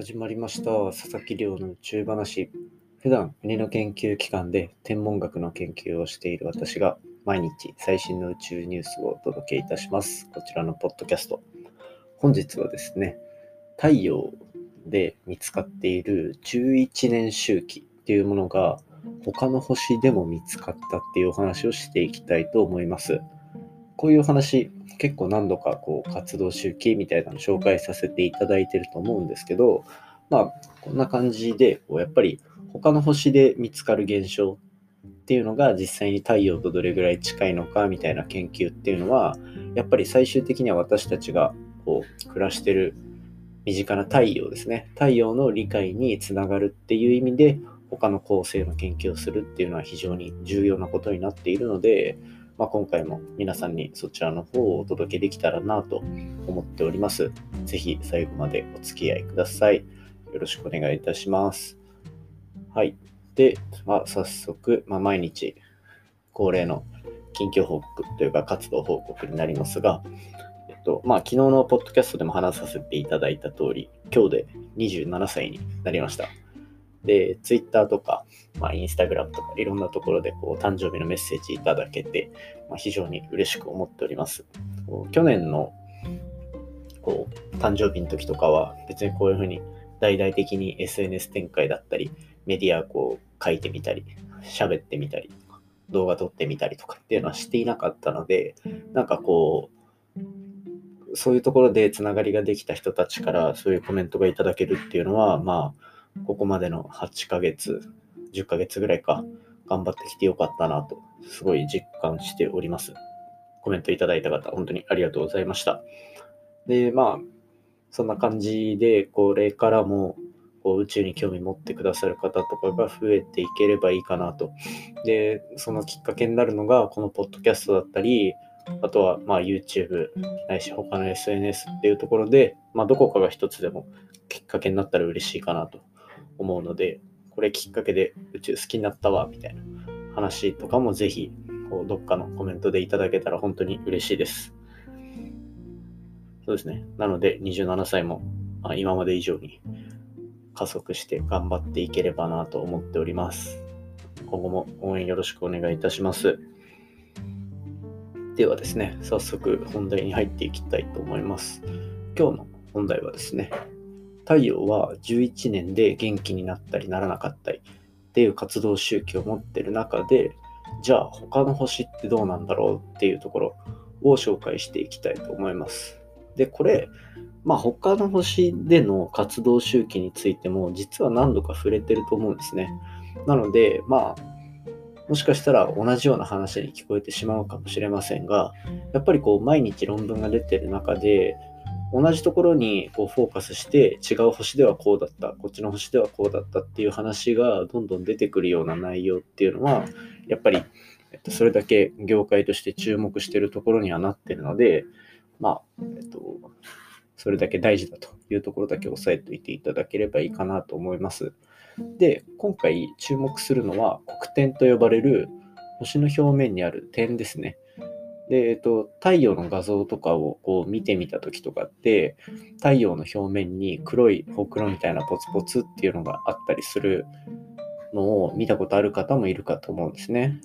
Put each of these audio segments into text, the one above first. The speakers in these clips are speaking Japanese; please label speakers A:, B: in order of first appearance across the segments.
A: 始まりました。佐々木亮の宇宙話。普段国の研究機関で天文学の研究をしている私が毎日最新の宇宙ニュースをお届けいたします。こちらのポッドキャスト。本日はですね太陽で見つかっている11年周期っていうものが他の星でも見つかったっていうお話をしていきたいと思います。こういう話結構何度かこう活動周期みたいなの紹介させていただいてると思うんですけど、まあ、こんな感じで、こうやっぱり他の星で見つかる現象っていうのが実際に太陽とどれぐらい近いのかみたいな研究っていうのは、やっぱり最終的には私たちがこう暮らしてる身近な太陽ですね。太陽の理解につながるっていう意味で、他の構成の研究をするっていうのは非常に重要なことになっているので、まあ、今回も皆さんにそちらの方をお届けできたらなと思っております。ぜひ最後までお付き合いください。よろしくお願いいたします。はい。で、まあ、早速、まあ、毎日恒例の近況報告というか活動報告になりますが、えっと、まあ、昨日のポッドキャストでも話させていただいた通り、今日で27歳になりました。で、Twitter とか、まあ、Instagram とかいろんなところでこう誕生日のメッセージいただけて、まあ、非常に嬉しく思っております。去年のこう誕生日の時とかは別にこういうふうに大々的に SNS 展開だったり、メディアこう書いてみたり、喋ってみたり、動画撮ってみたりとかっていうのはしていなかったので、なんかこう、そういうところでつながりができた人たちからそういうコメントがいただけるっていうのは、まあ、ここまでの8ヶ月、10ヶ月ぐらいか、頑張ってきてよかったなと、すごい実感しております。コメントいただいた方、本当にありがとうございました。で、まあ、そんな感じで、これからも、こう宇宙に興味持ってくださる方とかが増えていければいいかなと。で、そのきっかけになるのが、このポッドキャストだったり、あとはまあ YouTube ないし他の SNS っていうところで、まあ、どこかが一つでもきっかけになったら嬉しいかなと思うので、これきっかけで宇宙好きになったわ、みたいな話とかもぜひ、こうどっかのコメントでいただけたら本当に嬉しいです。そうですね。なので、27歳も、まあ、今まで以上に加速して頑張っていければなと思っております。今後も応援よろしくお願いいたします。ではですね、早速本題に入っていきたいと思います。今日の本題はですね、太陽は11年で元気になったりならなかったりっていう活動周期を持ってる中で、じゃあ他の星ってどうなんだろうっていうところを紹介していきたいと思います。で、これ、まあ他の星での活動周期についても実は何度か触れてると思うんですね。なので、まあ、もしかしたら同じような話に聞こえてしまうかもしれませんが、やっぱりこう毎日論文が出てる中で、同じところにこうフォーカスして違う星ではこうだったこっちの星ではこうだったっていう話がどんどん出てくるような内容っていうのはやっぱりえっと、それだけ業界として注目してるところにはなってるので、まあ、えっと、それだけ大事だというところだけ押さえておいていただければいいかなと思います。で、今回注目するのは黒点と呼ばれる星の表面にある点ですね。で、えっと、太陽の画像とかをこう見てみた時とかって、太陽の表面に黒いほくろみたいなポツポツっていうのがあったりするのを見たことある方もいるかと思うんですね。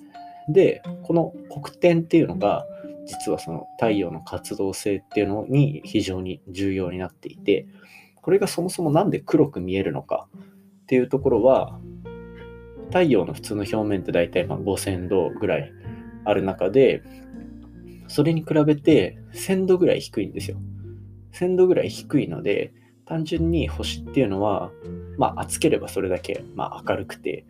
A: で、この黒点っていうのが、実はその太陽の活動性っていうのに非常に重要になっていて、これがそもそも何で黒く見えるのかっていうところは、太陽の普通の表面って大体ま5000度ぐらいある中で、それに比べて1000度ぐらい低いんですよ。1000度ぐらい低いので、単純に星っていうのは、まあ、暑ければそれだけ、まあ、明るくて、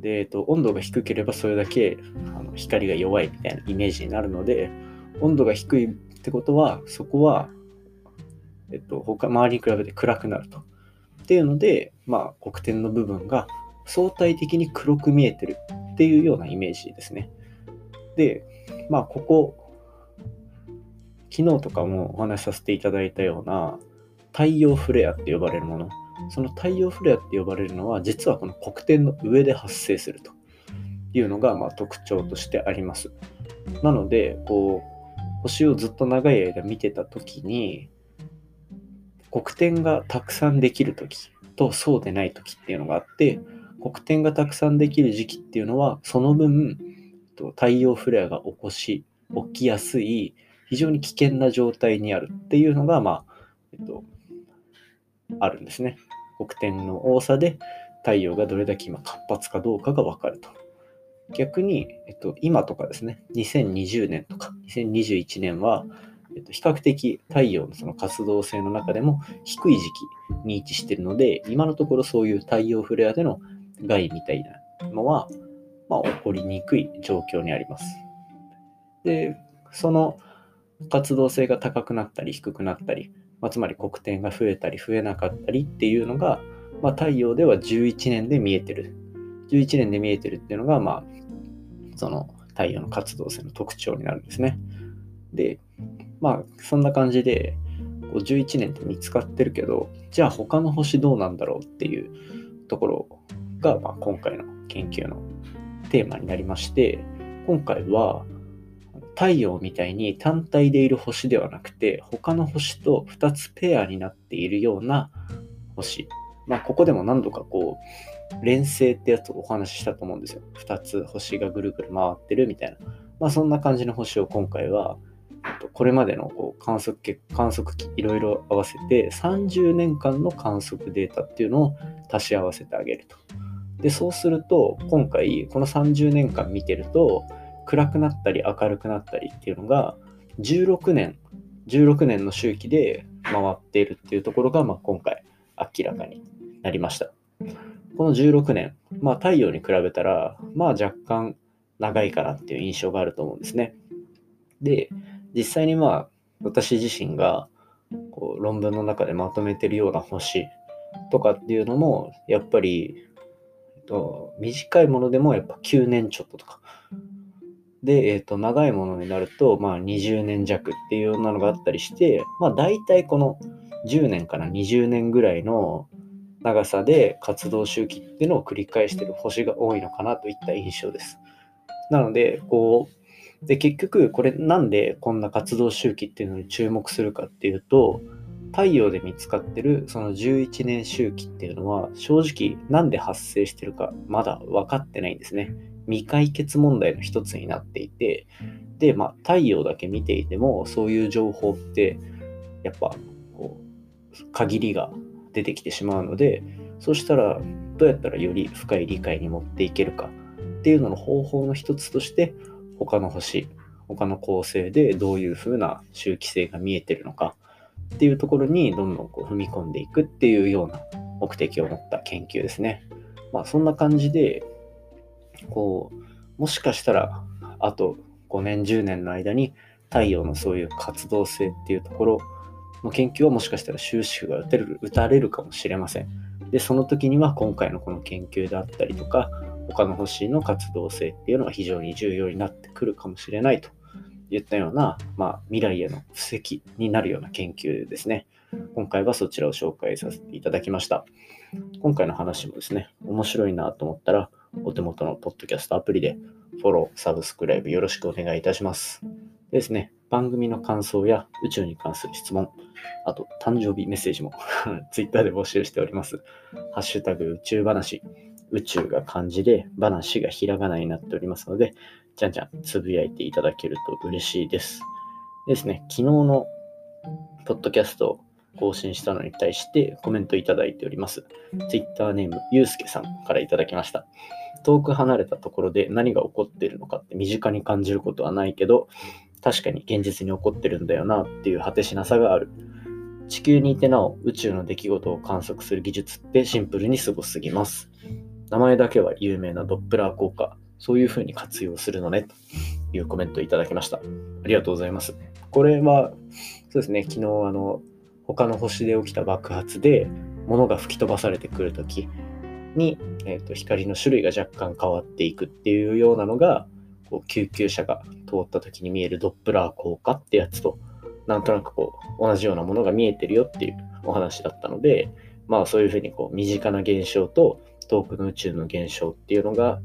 A: で、えっと、温度が低ければそれだけあの光が弱いみたいなイメージになるので、温度が低いってことは、そこは、えっと、他、周りに比べて暗くなると。っていうので、まあ、黒点の部分が相対的に黒く見えてるっていうようなイメージですね。で、まあ、ここ、昨日とかもお話しさせていただいたような太陽フレアって呼ばれるもの。その太陽フレアって呼ばれるのは、実はこの黒点の上で発生するというのがまあ特徴としてあります。なので、こう、星をずっと長い間見てた時に、黒点がたくさんできる時とそうでない時っていうのがあって黒点がたくさんできる時期っていうのはその分と太陽フレアが起こし起きやすい非常に危険な状態にあるっていうのが、まあえっと、あるんですね。黒点の多さで太陽がどれだけ今活発かどうかがわかると。逆に、えっと、今とかですね、2020年とか2021年は、えっと、比較的太陽のその活動性の中でも低い時期に位置しているので、今のところそういう太陽フレアでの害みたいなのは、まあ、起こりにくい状況にあります。で、その活動性が高くなったり低くなったり、まあ、つまり黒点が増えたり増えなかったりっていうのが、まあ、太陽では11年で見えてる。11年で見えてるっていうのが、まあ、その太陽の活動性の特徴になるんですね。で、まあ、そんな感じで、11年って見つかってるけど、じゃあ他の星どうなんだろうっていうところが、まあ、今回の研究のテーマになりまして、今回は太陽みたいに単体でいる星ではなくて、他の星と2つペアになっているような星。まあ、ここでも何度かこう、連星ってやつをお話ししたと思うんですよ。2つ星がぐるぐる回ってるみたいな。まあ、そんな感じの星を今回は、これまでのこう観測結観測機いろいろ合わせて30年間の観測データっていうのを足し合わせてあげると。で、そうすると、今回、この30年間見てると、暗くなったり明るくなったりっていうのが、16年、16年の周期で回っているっていうところが、まあ、今回明らかになりました。この16年、まあ、太陽に比べたら、まあ、若干長いかなっていう印象があると思うんですね。で、実際にまあ、私自身がこう論文の中でまとめてるような星とかっていうのも、やっぱりと、短いものでもやっぱ9年ちょっととか。で、えっ、と、長いものになると、まあ20年弱っていうようなのがあったりして、まあ大体この10年から20年ぐらいの長さで活動周期っていうのを繰り返してる星が多いのかなといった印象です。なので、こう、で、結局、これなんでこんな活動周期っていうのに注目するかっていうと、太陽で見つかってるその11年周期っていうのは正直なんで発生してるかまだ分かってないんですね。未解決問題の一つになっていてで、まあ、太陽だけ見ていてもそういう情報ってやっぱこう限りが出てきてしまうのでそしたらどうやったらより深い理解に持っていけるかっていうのの方法の一つとして他の星他の構成でどういうふうな周期性が見えてるのかっていうところにどんどんこう踏み込んでいくっていうような目的を持った研究ですね。まあそんな感じで、こう、もしかしたらあと5年、10年の間に太陽のそういう活動性っていうところの研究はもしかしたら終止符が打てる打たれるかもしれません。で、その時には今回のこの研究であったりとか、他の星の活動性っていうのは非常に重要になってくるかもしれないと言ったような、まあ、未来への布石になるような研究ですね。今回はそちらを紹介させていただきました。今回の話もですね、面白いなと思ったら、お手元のポッドキャストアプリでフォロー、サブスクライブよろしくお願いいたします。でですね、番組の感想や宇宙に関する質問、あと誕生日メッセージも Twitter で募集しております。ハッシュタグ宇宙話、宇宙が漢字で話がひらがなになっておりますので、じゃんじゃんつぶやいていただけると嬉しいです。ですね、昨日のポッドキャストを更新したのに対してコメントいただいております。Twitter ネーム、ゆうすけさんからいただきました。遠く離れたところで何が起こっているのかって身近に感じることはないけど、確かに現実に起こってるんだよなっていう果てしなさがある。地球にいてなお宇宙の出来事を観測する技術ってシンプルにすごすぎます。名前だけは有名なドップラー効果。そういうふうに活用するのね、というコメントをいただきました。ありがとうございます。これは、そうですね、昨日、あの、他の星で起きた爆発で、物が吹き飛ばされてくるときに、えーと、光の種類が若干変わっていくっていうようなのが、こう救急車が通った時に見えるドップラー効果ってやつと、なんとなくこう、同じようなものが見えてるよっていうお話だったので、まあそういうふうにこう、身近な現象と遠くの宇宙の現象っていうのが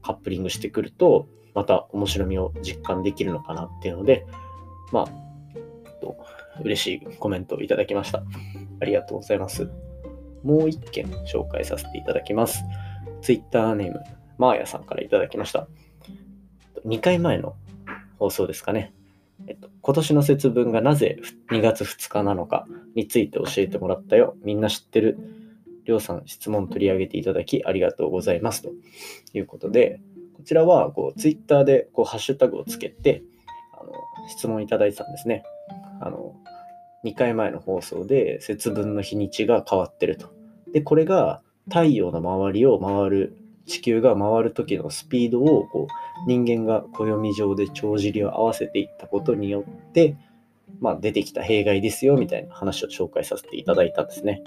A: カップリングしてくると、また面白みを実感できるのかなっていうので、まあ、嬉しいコメントをいただきました。ありがとうございます。もう一件紹介させていただきます。Twitter ネーム、マーヤさんからいただきました。2回前の放送ですかね。えっと、今年の節分がなぜ2月2日なのかについて教えてもらったよ。みんな知ってる？りょうさん、質問取り上げていただきありがとうございます。ということで、こちらはこうツイッターでこうハッシュタグをつけてあの質問いただいてたんですね。あの2回前の放送で節分の日にちが変わってると。で、これが太陽の周りを回る、地球が回る時のスピードをこう人間が暦上で帳尻を合わせていったことによって、まあ、出てきた弊害ですよみたいな話を紹介させていただいたんですね。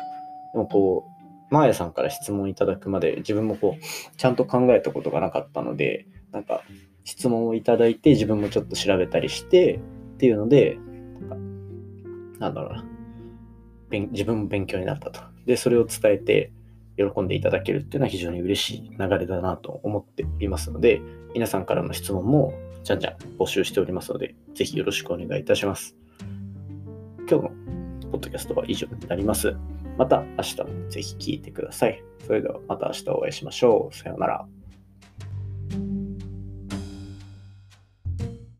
A: でもこう、マーヤさんから質問いただくまで自分もこう、ちゃんと考えたことがなかったので、なんか質問をいただいて自分もちょっと調べたりしてっていうので、なんだろうな、自分も勉強になったと。で、それを伝えて喜んでいただけるっていうのは非常に嬉しい流れだなと思っていますので、皆さんからの質問もじゃんじゃん募集しておりますので、ぜひよろしくお願いいたします。今日のポッドキャストは以上になります。また明日もぜひ聴いてください。それではまた明日お会いしましょう。さようなら。